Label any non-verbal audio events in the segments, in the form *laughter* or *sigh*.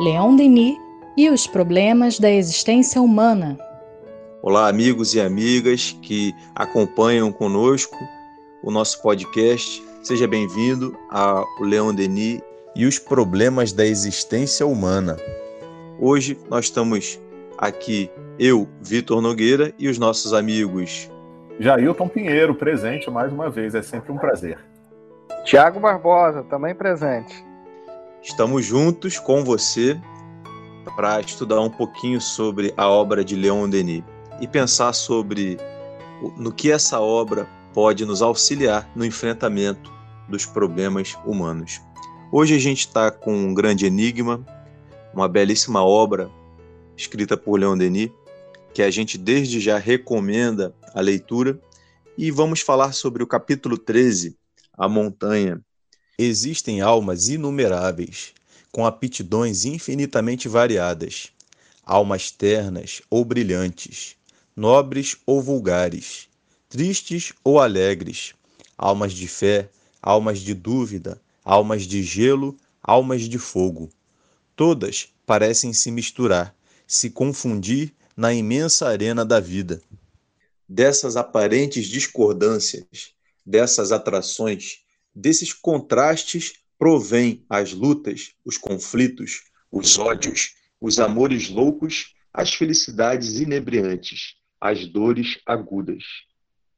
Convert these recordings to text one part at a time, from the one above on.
Leon Denis e os problemas da existência humana. Olá, amigos e amigas que acompanham conosco o nosso podcast. Seja bem-vindo ao Leon Denis e os problemas da existência humana. Hoje nós estamos aqui, eu, Vitor Nogueira, e os nossos amigos. Jailton Pinheiro, presente mais uma vez, é sempre um prazer. Tiago Barbosa, também presente. Estamos juntos com você para estudar um pouquinho sobre a obra de Leon Denis e pensar sobre no que essa obra pode nos auxiliar no enfrentamento dos problemas humanos. Hoje a gente está com um grande enigma, uma belíssima obra escrita por Leon Denis, que a gente desde já recomenda a leitura, e vamos falar sobre o capítulo 13, A Montanha, Existem almas inumeráveis, com aptidões infinitamente variadas, almas ternas ou brilhantes, nobres ou vulgares, tristes ou alegres, almas de fé, almas de dúvida, almas de gelo, almas de fogo. Todas parecem se misturar, se confundir na imensa arena da vida. Dessas aparentes discordâncias, dessas atrações, Desses contrastes provém as lutas, os conflitos, os ódios, os amores loucos, as felicidades inebriantes, as dores agudas.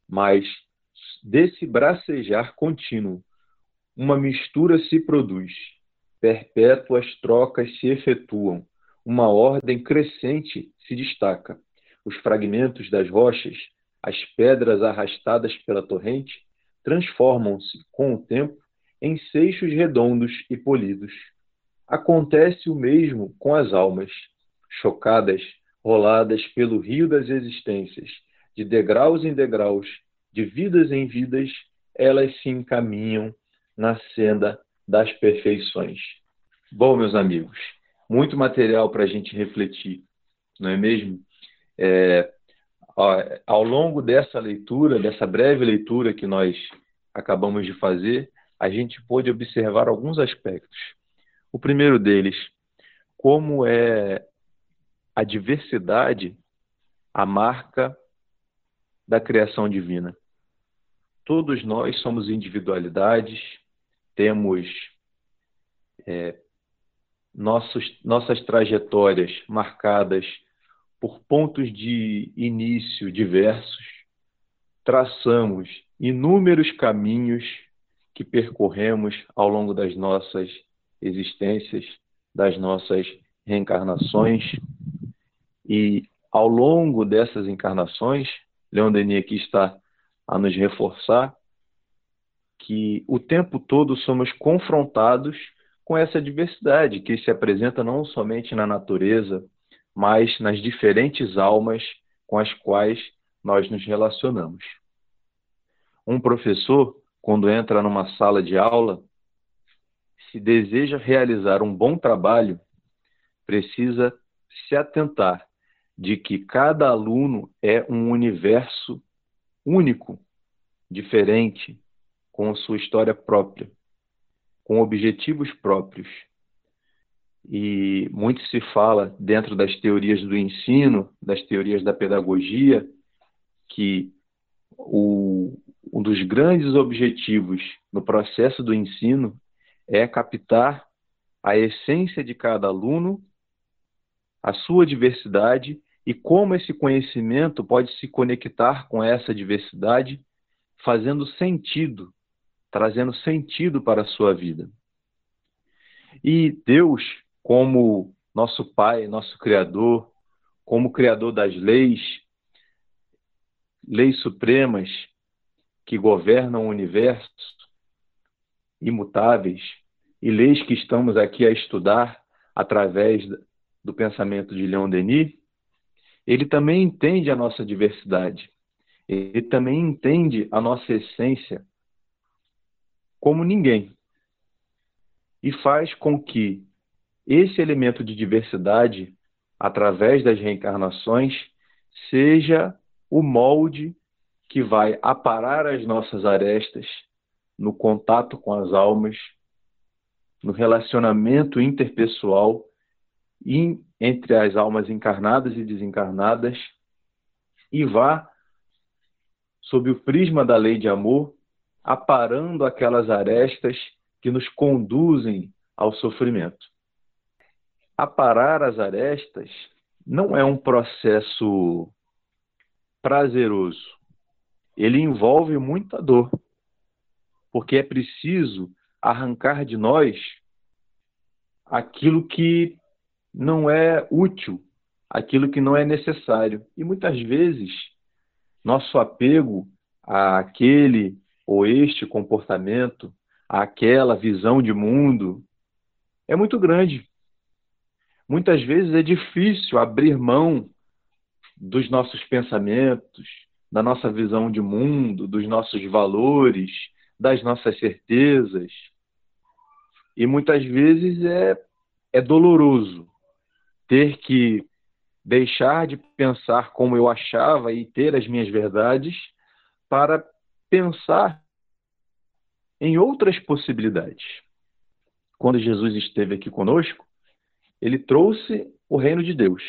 Mas desse bracejar contínuo, uma mistura se produz, perpétuas trocas se efetuam, uma ordem crescente se destaca. Os fragmentos das rochas, as pedras arrastadas pela torrente, transformam-se, com o tempo, em seixos redondos e polidos. Acontece o mesmo com as almas, chocadas, roladas pelo rio das existências, de degraus em degraus, de vidas em vidas, elas se encaminham na senda das perfeições. Bom, meus amigos, muito material para a gente refletir, não é mesmo? É, ao longo dessa leitura, dessa breve leitura que nós acabamos de fazer, a gente pôde observar alguns aspectos. O primeiro deles, como é a diversidade a marca da criação divina. Todos nós somos individualidades, temos é, nossos, nossas trajetórias marcadas por pontos de início diversos, traçamos inúmeros caminhos que percorremos ao longo das nossas existências, das nossas reencarnações. E ao longo dessas encarnações, Leon Denis aqui está a nos reforçar que o tempo todo somos confrontados com essa diversidade que se apresenta não somente na natureza, mas nas diferentes almas com as quais nós nos relacionamos. Um professor, quando entra numa sala de aula, se deseja realizar um bom trabalho, precisa se atentar de que cada aluno é um universo único, diferente, com sua história própria, com objetivos próprios e muito se fala dentro das teorias do ensino, das teorias da pedagogia, que o, um dos grandes objetivos no processo do ensino é captar a essência de cada aluno, a sua diversidade e como esse conhecimento pode se conectar com essa diversidade, fazendo sentido, trazendo sentido para a sua vida. E Deus como nosso Pai, nosso Criador, como Criador das leis, leis supremas que governam o universo, imutáveis, e leis que estamos aqui a estudar através do pensamento de Leon Denis, ele também entende a nossa diversidade, ele também entende a nossa essência como ninguém, e faz com que esse elemento de diversidade, através das reencarnações, seja o molde que vai aparar as nossas arestas no contato com as almas, no relacionamento interpessoal entre as almas encarnadas e desencarnadas e vá, sob o prisma da lei de amor, aparando aquelas arestas que nos conduzem ao sofrimento. Aparar as arestas não é um processo prazeroso. Ele envolve muita dor, porque é preciso arrancar de nós aquilo que não é útil, aquilo que não é necessário. E muitas vezes nosso apego àquele ou este comportamento, àquela visão de mundo, é muito grande. Muitas vezes é difícil abrir mão dos nossos pensamentos, da nossa visão de mundo, dos nossos valores, das nossas certezas. E muitas vezes é, é doloroso ter que deixar de pensar como eu achava e ter as minhas verdades para pensar em outras possibilidades. Quando Jesus esteve aqui conosco, ele trouxe o reino de Deus.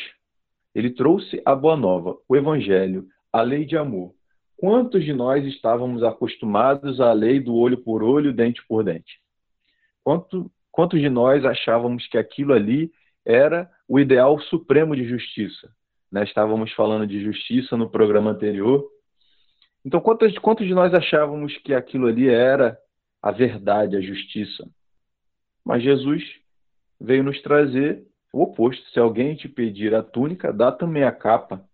Ele trouxe a boa nova, o evangelho, a lei de amor. Quantos de nós estávamos acostumados à lei do olho por olho, dente por dente? Quanto, quantos de nós achávamos que aquilo ali era o ideal supremo de justiça? Né? Estávamos falando de justiça no programa anterior. Então, quantos, quantos de nós achávamos que aquilo ali era a verdade, a justiça? Mas Jesus veio nos trazer o oposto. Se alguém te pedir a túnica, dá também a capa.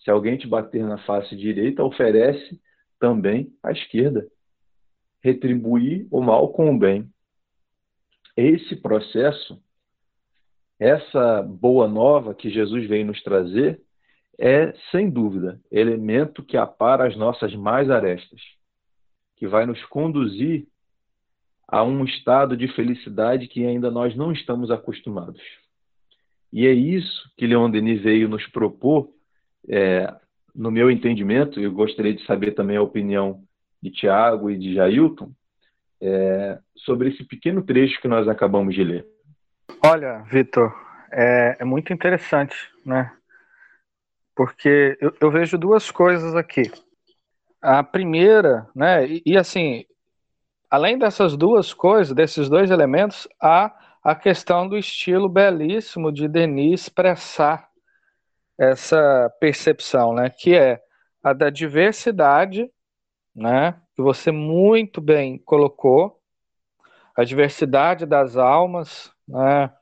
Se alguém te bater na face direita, oferece também a esquerda. Retribuir o mal com o bem. Esse processo, essa boa nova que Jesus veio nos trazer, é, sem dúvida, elemento que apara as nossas mais arestas, que vai nos conduzir a um estado de felicidade que ainda nós não estamos acostumados. E é isso que Leon Denis veio nos propor, é, no meu entendimento, eu gostaria de saber também a opinião de Tiago e de Jailton, é, sobre esse pequeno trecho que nós acabamos de ler. Olha, Vitor, é, é, muito interessante, né? Porque eu, eu, vejo duas coisas aqui. A primeira, né? E, e assim, além dessas duas coisas, desses dois elementos, há a questão do estilo belíssimo de Denis expressar essa percepção, né, que é a da diversidade, né, que você muito bem colocou, a diversidade das almas, né,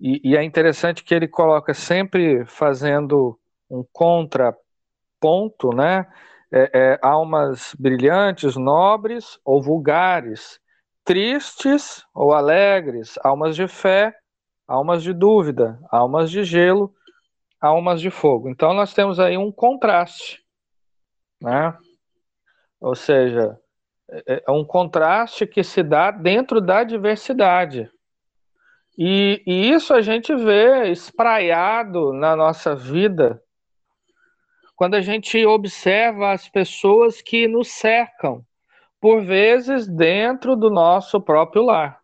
e, e é interessante que ele coloca sempre fazendo um contraponto, né, é, é, almas brilhantes, nobres ou vulgares, tristes ou alegres, almas de fé, almas de dúvida, almas de gelo, almas de fogo. Então nós temos aí um contraste, né? Ou seja, é, é um contraste que se dá dentro da diversidade. E, e isso a gente vê espraiado na nossa vida quando a gente observa as pessoas que nos cercam, por vezes dentro do nosso próprio lar.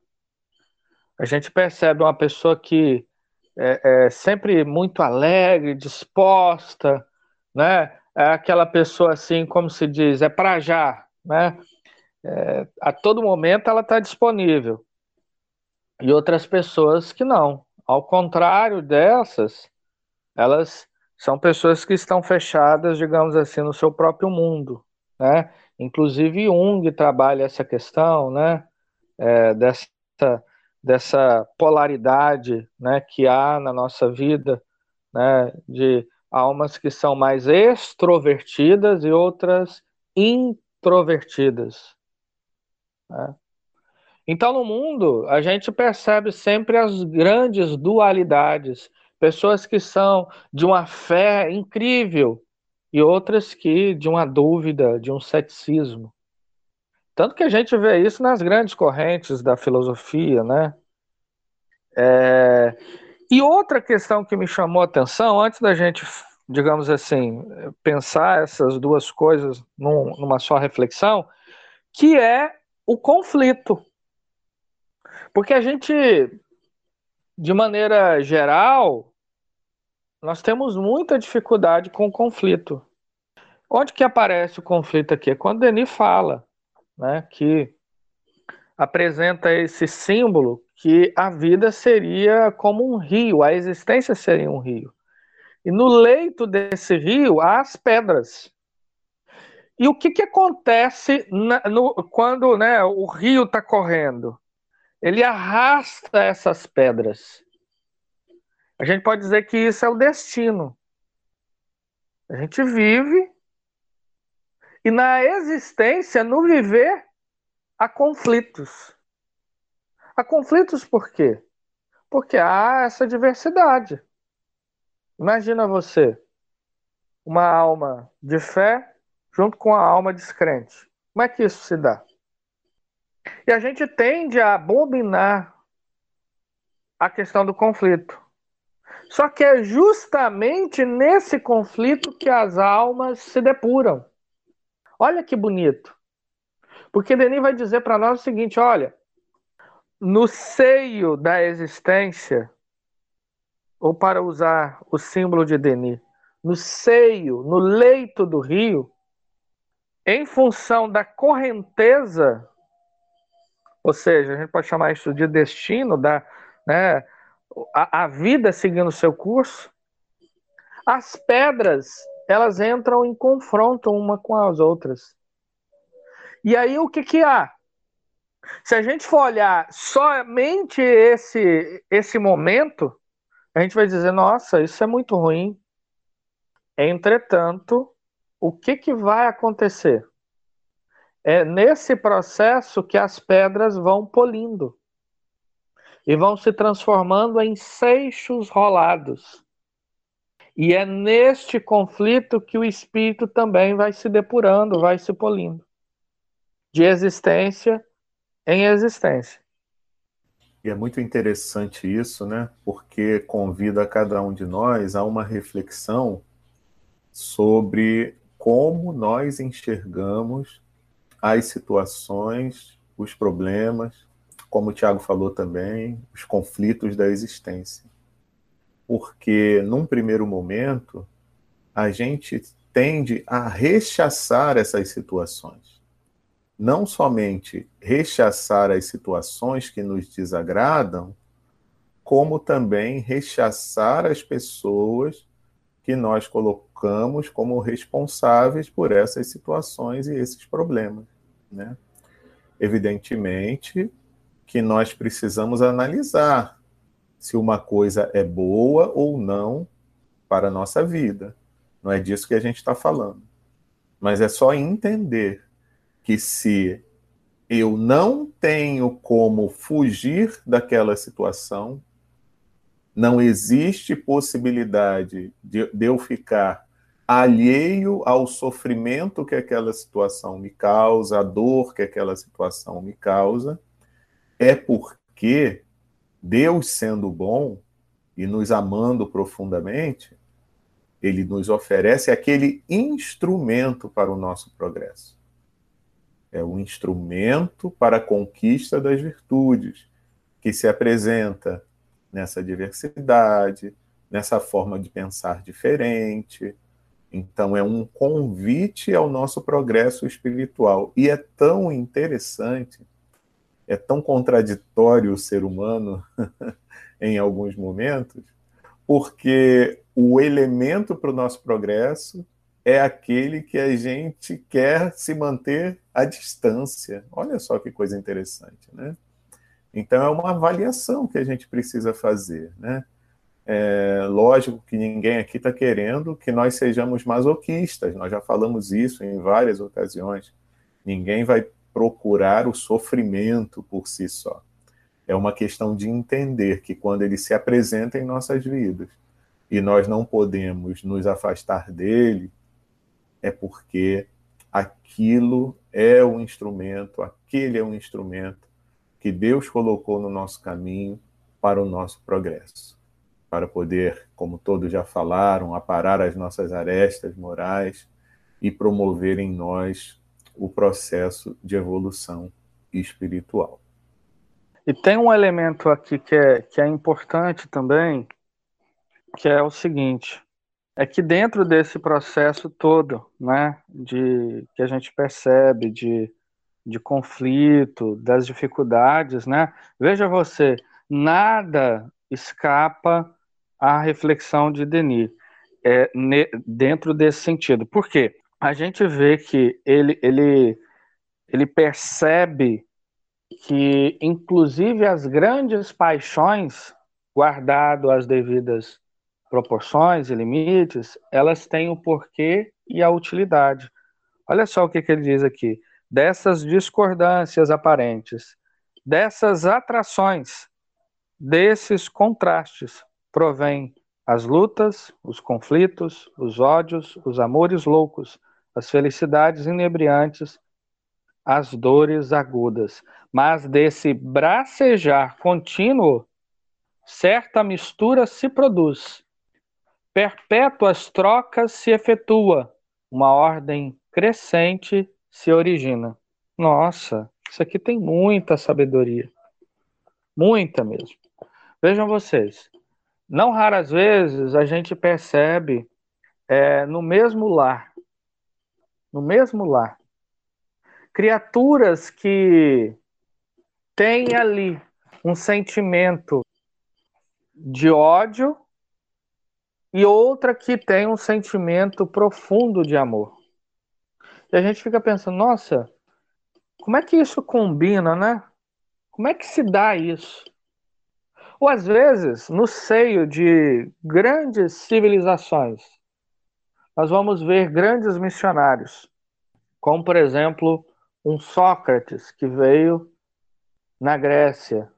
A gente percebe uma pessoa que é, é sempre muito alegre, disposta, né? É aquela pessoa assim, como se diz, é para já, né? É, a todo momento ela está disponível. E outras pessoas que não. Ao contrário dessas, elas são pessoas que estão fechadas, digamos assim, no seu próprio mundo, né? Inclusive Jung trabalha essa questão, né? É, dessa, dessa polaridade, né? Que há na nossa vida, né? De almas que são mais extrovertidas e outras introvertidas. Né? Então, no mundo, a gente percebe sempre as grandes dualidades pessoas que são de uma fé incrível e outras que de uma dúvida, de um ceticismo. Tanto que a gente vê isso nas grandes correntes da filosofia, né? É... E outra questão que me chamou a atenção, antes da gente, digamos assim, pensar essas duas coisas num, numa só reflexão, que é o conflito. Porque a gente de maneira geral, nós temos muita dificuldade com o conflito. Onde que aparece o conflito aqui? É quando Denis fala né, que apresenta esse símbolo que a vida seria como um rio, a existência seria um rio. E no leito desse rio há as pedras. E o que, que acontece na, no, quando né, o rio está correndo? Ele arrasta essas pedras. A gente pode dizer que isso é o destino. A gente vive e na existência, no viver, há conflitos. Há conflitos por quê? Porque há essa diversidade. Imagina você, uma alma de fé junto com a alma descrente. Como é que isso se dá? E a gente tende a abominar a questão do conflito. Só que é justamente nesse conflito que as almas se depuram. Olha que bonito. Porque Denis vai dizer para nós o seguinte: olha, no seio da existência, ou para usar o símbolo de Denis, no seio, no leito do rio, em função da correnteza, ou seja, a gente pode chamar isso de destino, da, né, a, a vida seguindo seu curso, as pedras elas entram em confronto uma com as outras. E aí o que que há? Se a gente for olhar somente esse esse momento, a gente vai dizer, nossa, isso é muito ruim. Entretanto, o que que vai acontecer? É nesse processo que as pedras vão polindo e vão se transformando em seixos rolados. E é neste conflito que o espírito também vai se depurando, vai se polindo. De existência em existência. E é muito interessante isso, né? Porque convida cada um de nós a uma reflexão sobre como nós enxergamos as situações, os problemas, como o Tiago falou também, os conflitos da existência porque num primeiro momento a gente tende a rechaçar essas situações. Não somente rechaçar as situações que nos desagradam, como também rechaçar as pessoas que nós colocamos como responsáveis por essas situações e esses problemas. Né? Evidentemente que nós precisamos analisar se uma coisa é boa ou não para a nossa vida. Não é disso que a gente está falando. Mas é só entender que se eu não tenho como fugir daquela situação, não existe possibilidade de, de eu ficar alheio ao sofrimento que aquela situação me causa, a dor que aquela situação me causa, é porque Deus sendo bom e nos amando profundamente, ele nos oferece aquele instrumento para o nosso progresso. É o instrumento para a conquista das virtudes, que se apresenta nessa diversidade, nessa forma de pensar diferente. Então, é um convite ao nosso progresso espiritual. E é tão interessante é tão contraditório o ser humano *laughs* em alguns momentos, porque o elemento para o nosso progresso é aquele que a gente quer se manter à distância. Olha só que coisa interessante, né? Então é uma avaliação que a gente precisa fazer, né? É, lógico que ninguém aqui está querendo que nós sejamos masoquistas, nós já falamos isso em várias ocasiões. Ninguém vai procurar o sofrimento por si só. É uma questão de entender que quando ele se apresenta em nossas vidas e nós não podemos nos afastar dele, é porque aquilo é o instrumento, aquele é um instrumento que Deus colocou no nosso caminho para o nosso progresso, para poder, como todos já falaram, aparar as nossas arestas morais e promover em nós o processo de evolução espiritual. E tem um elemento aqui que é, que é importante também, que é o seguinte: é que dentro desse processo todo, né, de que a gente percebe de, de conflito, das dificuldades, né, veja você, nada escapa à reflexão de Denis é, ne, dentro desse sentido. Por quê? A gente vê que ele, ele, ele percebe que, inclusive, as grandes paixões, guardado as devidas proporções e limites, elas têm o porquê e a utilidade. Olha só o que, que ele diz aqui. Dessas discordâncias aparentes, dessas atrações, desses contrastes, provém as lutas, os conflitos, os ódios, os amores loucos, as felicidades inebriantes, as dores agudas. Mas desse bracejar contínuo, certa mistura se produz, perpétuas trocas se efetua, uma ordem crescente se origina. Nossa, isso aqui tem muita sabedoria. Muita mesmo. Vejam vocês, não raras vezes a gente percebe é, no mesmo lar, no mesmo lar, criaturas que têm ali um sentimento de ódio e outra que tem um sentimento profundo de amor. E a gente fica pensando, nossa, como é que isso combina, né? Como é que se dá isso? Ou às vezes, no seio de grandes civilizações, nós vamos ver grandes missionários, como por exemplo um Sócrates que veio na Grécia,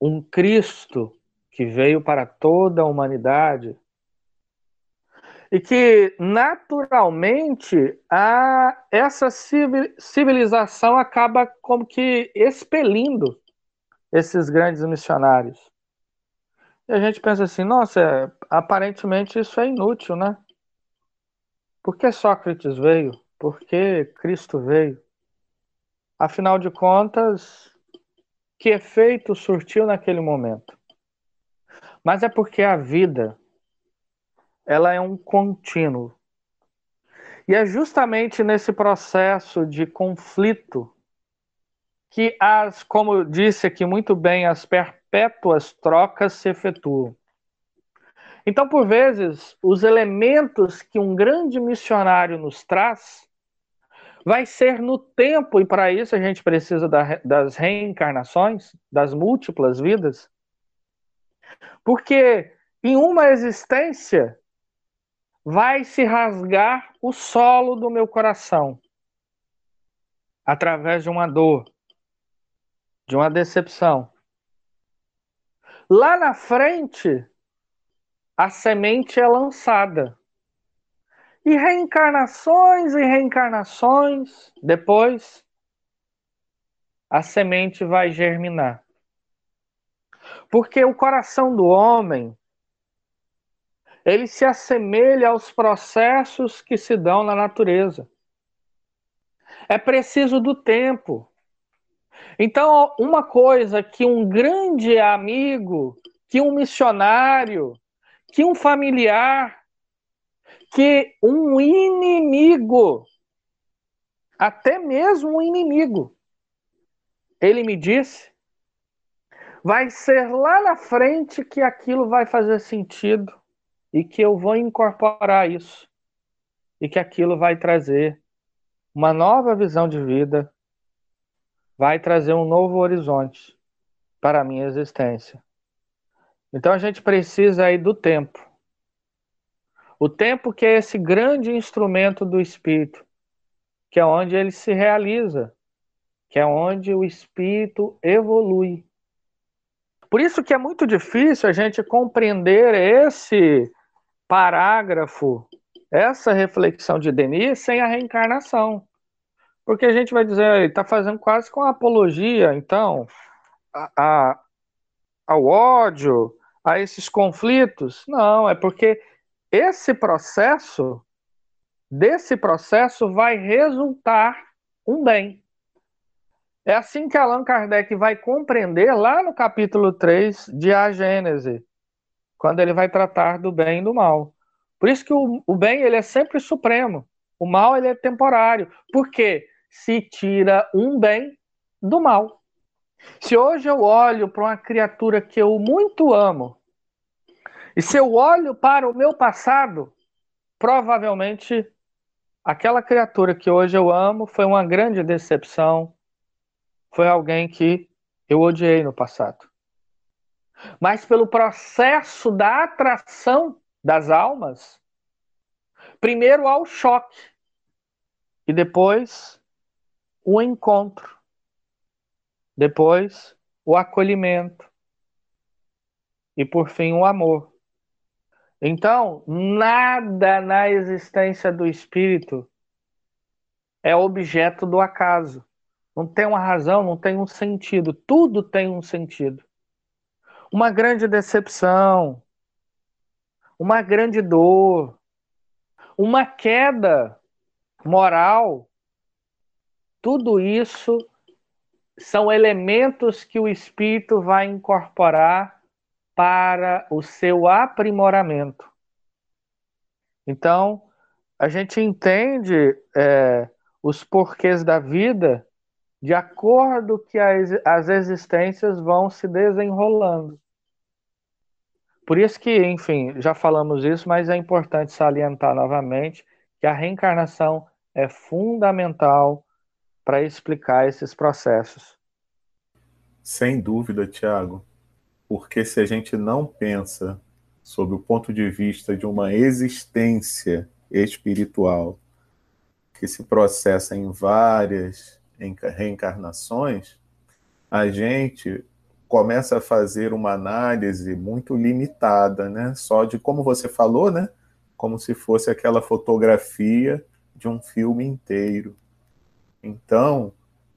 um Cristo que veio para toda a humanidade e que naturalmente a, essa civilização acaba como que expelindo esses grandes missionários. E a gente pensa assim, nossa, aparentemente isso é inútil, né? Por que Sócrates veio? Por que Cristo veio? Afinal de contas, que efeito surtiu naquele momento? Mas é porque a vida ela é um contínuo. E é justamente nesse processo de conflito que as, como disse aqui muito bem, as perpétuas trocas se efetuam. Então, por vezes, os elementos que um grande missionário nos traz vai ser no tempo, e para isso a gente precisa das reencarnações, das múltiplas vidas, porque em uma existência vai se rasgar o solo do meu coração através de uma dor, de uma decepção. Lá na frente, a semente é lançada. E reencarnações e reencarnações, depois, a semente vai germinar. Porque o coração do homem, ele se assemelha aos processos que se dão na natureza. É preciso do tempo. Então, uma coisa que um grande amigo, que um missionário, que um familiar, que um inimigo, até mesmo um inimigo, ele me disse, vai ser lá na frente que aquilo vai fazer sentido e que eu vou incorporar isso e que aquilo vai trazer uma nova visão de vida, vai trazer um novo horizonte para a minha existência. Então a gente precisa aí do tempo. O tempo que é esse grande instrumento do espírito, que é onde ele se realiza, que é onde o espírito evolui. Por isso que é muito difícil a gente compreender esse parágrafo, essa reflexão de Denis sem a reencarnação. Porque a gente vai dizer, está fazendo quase com apologia, então, a, a, ao ódio, a esses conflitos. Não, é porque esse processo, desse processo vai resultar um bem. É assim que Allan Kardec vai compreender lá no capítulo 3 de A Gênese, quando ele vai tratar do bem e do mal. Por isso que o, o bem ele é sempre supremo, o mal ele é temporário. Porque se tira um bem do mal. Se hoje eu olho para uma criatura que eu muito amo, e se eu olho para o meu passado, provavelmente aquela criatura que hoje eu amo foi uma grande decepção, foi alguém que eu odiei no passado. Mas pelo processo da atração das almas, primeiro há o choque e depois o encontro, depois o acolhimento e por fim o amor. Então, nada na existência do espírito é objeto do acaso. Não tem uma razão, não tem um sentido. Tudo tem um sentido. Uma grande decepção, uma grande dor, uma queda moral, tudo isso são elementos que o espírito vai incorporar para o seu aprimoramento. Então, a gente entende é, os porquês da vida de acordo que as, as existências vão se desenrolando. Por isso que, enfim, já falamos isso, mas é importante salientar novamente que a reencarnação é fundamental para explicar esses processos. Sem dúvida, Tiago, porque se a gente não pensa sob o ponto de vista de uma existência espiritual que se processa em várias reencarnações, a gente começa a fazer uma análise muito limitada, né? Só de como você falou, né? Como se fosse aquela fotografia de um filme inteiro. Então,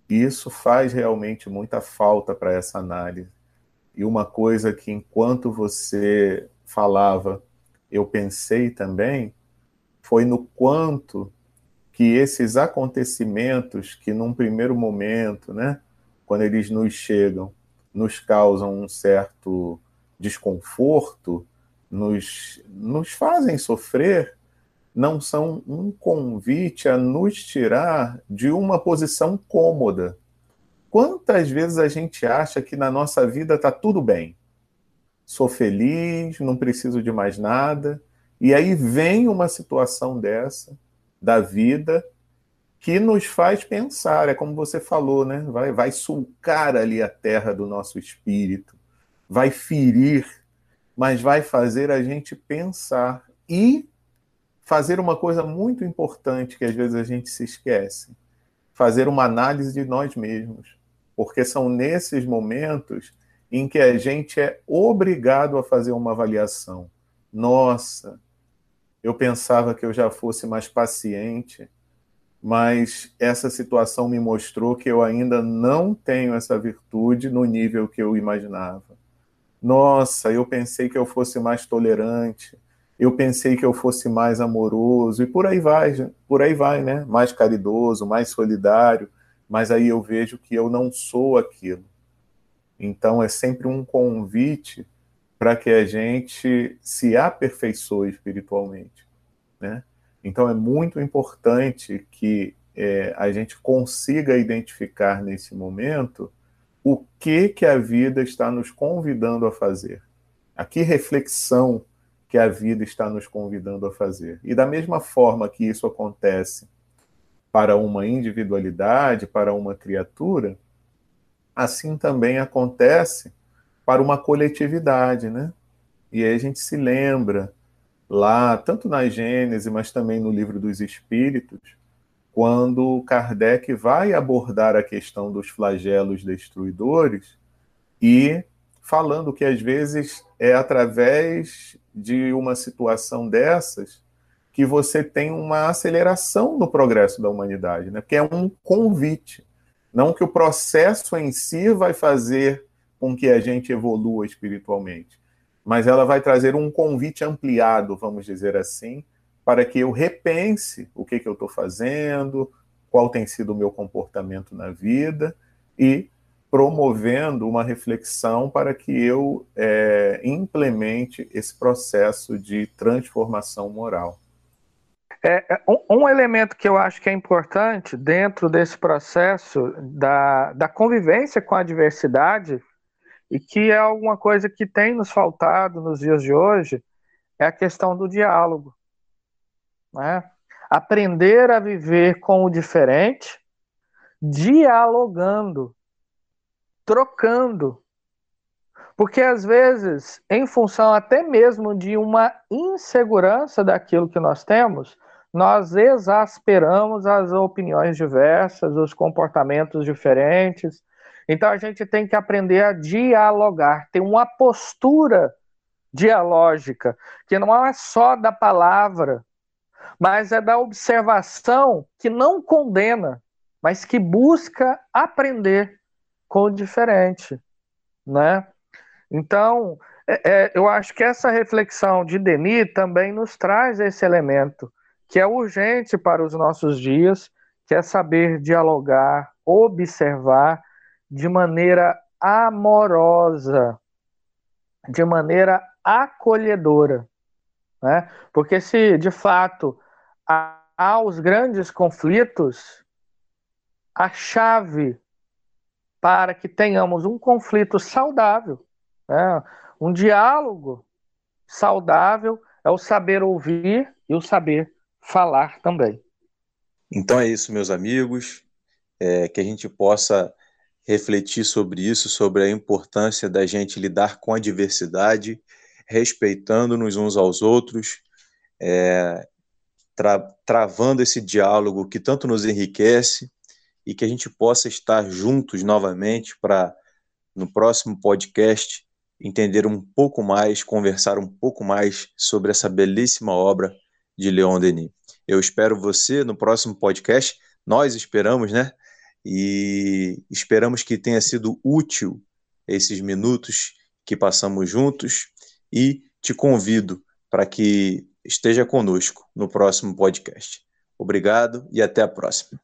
isso faz realmente muita falta para essa análise. E uma coisa que, enquanto você falava, eu pensei também, foi no quanto que esses acontecimentos que num primeiro momento, né, quando eles nos chegam, nos causam um certo desconforto, nos, nos fazem sofrer, não são um convite a nos tirar de uma posição cômoda. Quantas vezes a gente acha que na nossa vida está tudo bem? Sou feliz, não preciso de mais nada. E aí vem uma situação dessa da vida que nos faz pensar, é como você falou, né? Vai, vai sulcar ali a terra do nosso espírito, vai ferir, mas vai fazer a gente pensar e fazer uma coisa muito importante que às vezes a gente se esquece: fazer uma análise de nós mesmos. Porque são nesses momentos em que a gente é obrigado a fazer uma avaliação. Nossa, eu pensava que eu já fosse mais paciente, mas essa situação me mostrou que eu ainda não tenho essa virtude no nível que eu imaginava. Nossa, eu pensei que eu fosse mais tolerante, eu pensei que eu fosse mais amoroso, e por aí vai, por aí vai, né? Mais caridoso, mais solidário, mas aí eu vejo que eu não sou aquilo. Então é sempre um convite para que a gente se aperfeiçoe espiritualmente. Né? Então é muito importante que é, a gente consiga identificar nesse momento o que que a vida está nos convidando a fazer. A que reflexão que a vida está nos convidando a fazer. E da mesma forma que isso acontece para uma individualidade, para uma criatura, assim também acontece para uma coletividade, né? E aí a gente se lembra lá, tanto na Gênese, mas também no Livro dos Espíritos, quando Kardec vai abordar a questão dos flagelos destruidores e falando que às vezes é através de uma situação dessas que você tem uma aceleração no progresso da humanidade, né? Porque é um convite, não que o processo em si vai fazer com que a gente evolua espiritualmente, mas ela vai trazer um convite ampliado, vamos dizer assim, para que eu repense o que, que eu estou fazendo, qual tem sido o meu comportamento na vida, e promovendo uma reflexão para que eu é, implemente esse processo de transformação moral. É, é, um, um, elemento que eu acho que é importante dentro desse processo da, da convivência com a diversidade, e que é alguma coisa que tem nos faltado nos dias de hoje, é a questão do diálogo. Né? Aprender a viver com o diferente, dialogando trocando. Porque às vezes, em função até mesmo de uma insegurança daquilo que nós temos, nós exasperamos as opiniões diversas, os comportamentos diferentes. Então a gente tem que aprender a dialogar, ter uma postura dialógica, que não é só da palavra, mas é da observação que não condena, mas que busca aprender com o diferente, né? Então, é, é, eu acho que essa reflexão de Denis também nos traz esse elemento que é urgente para os nossos dias, que é saber dialogar, observar de maneira amorosa, de maneira acolhedora, né? Porque se de fato há os grandes conflitos, a chave para que tenhamos um conflito saudável, né? um diálogo saudável é o saber ouvir e o saber falar também. Então é isso, meus amigos, é, que a gente possa refletir sobre isso, sobre a importância da gente lidar com a diversidade, respeitando-nos uns aos outros, é, tra travando esse diálogo que tanto nos enriquece e que a gente possa estar juntos novamente para, no próximo podcast, entender um pouco mais, conversar um pouco mais sobre essa belíssima obra de Leon Denis. Eu espero você no próximo podcast, nós esperamos, né? E esperamos que tenha sido útil esses minutos que passamos juntos e te convido para que esteja conosco no próximo podcast. Obrigado e até a próxima.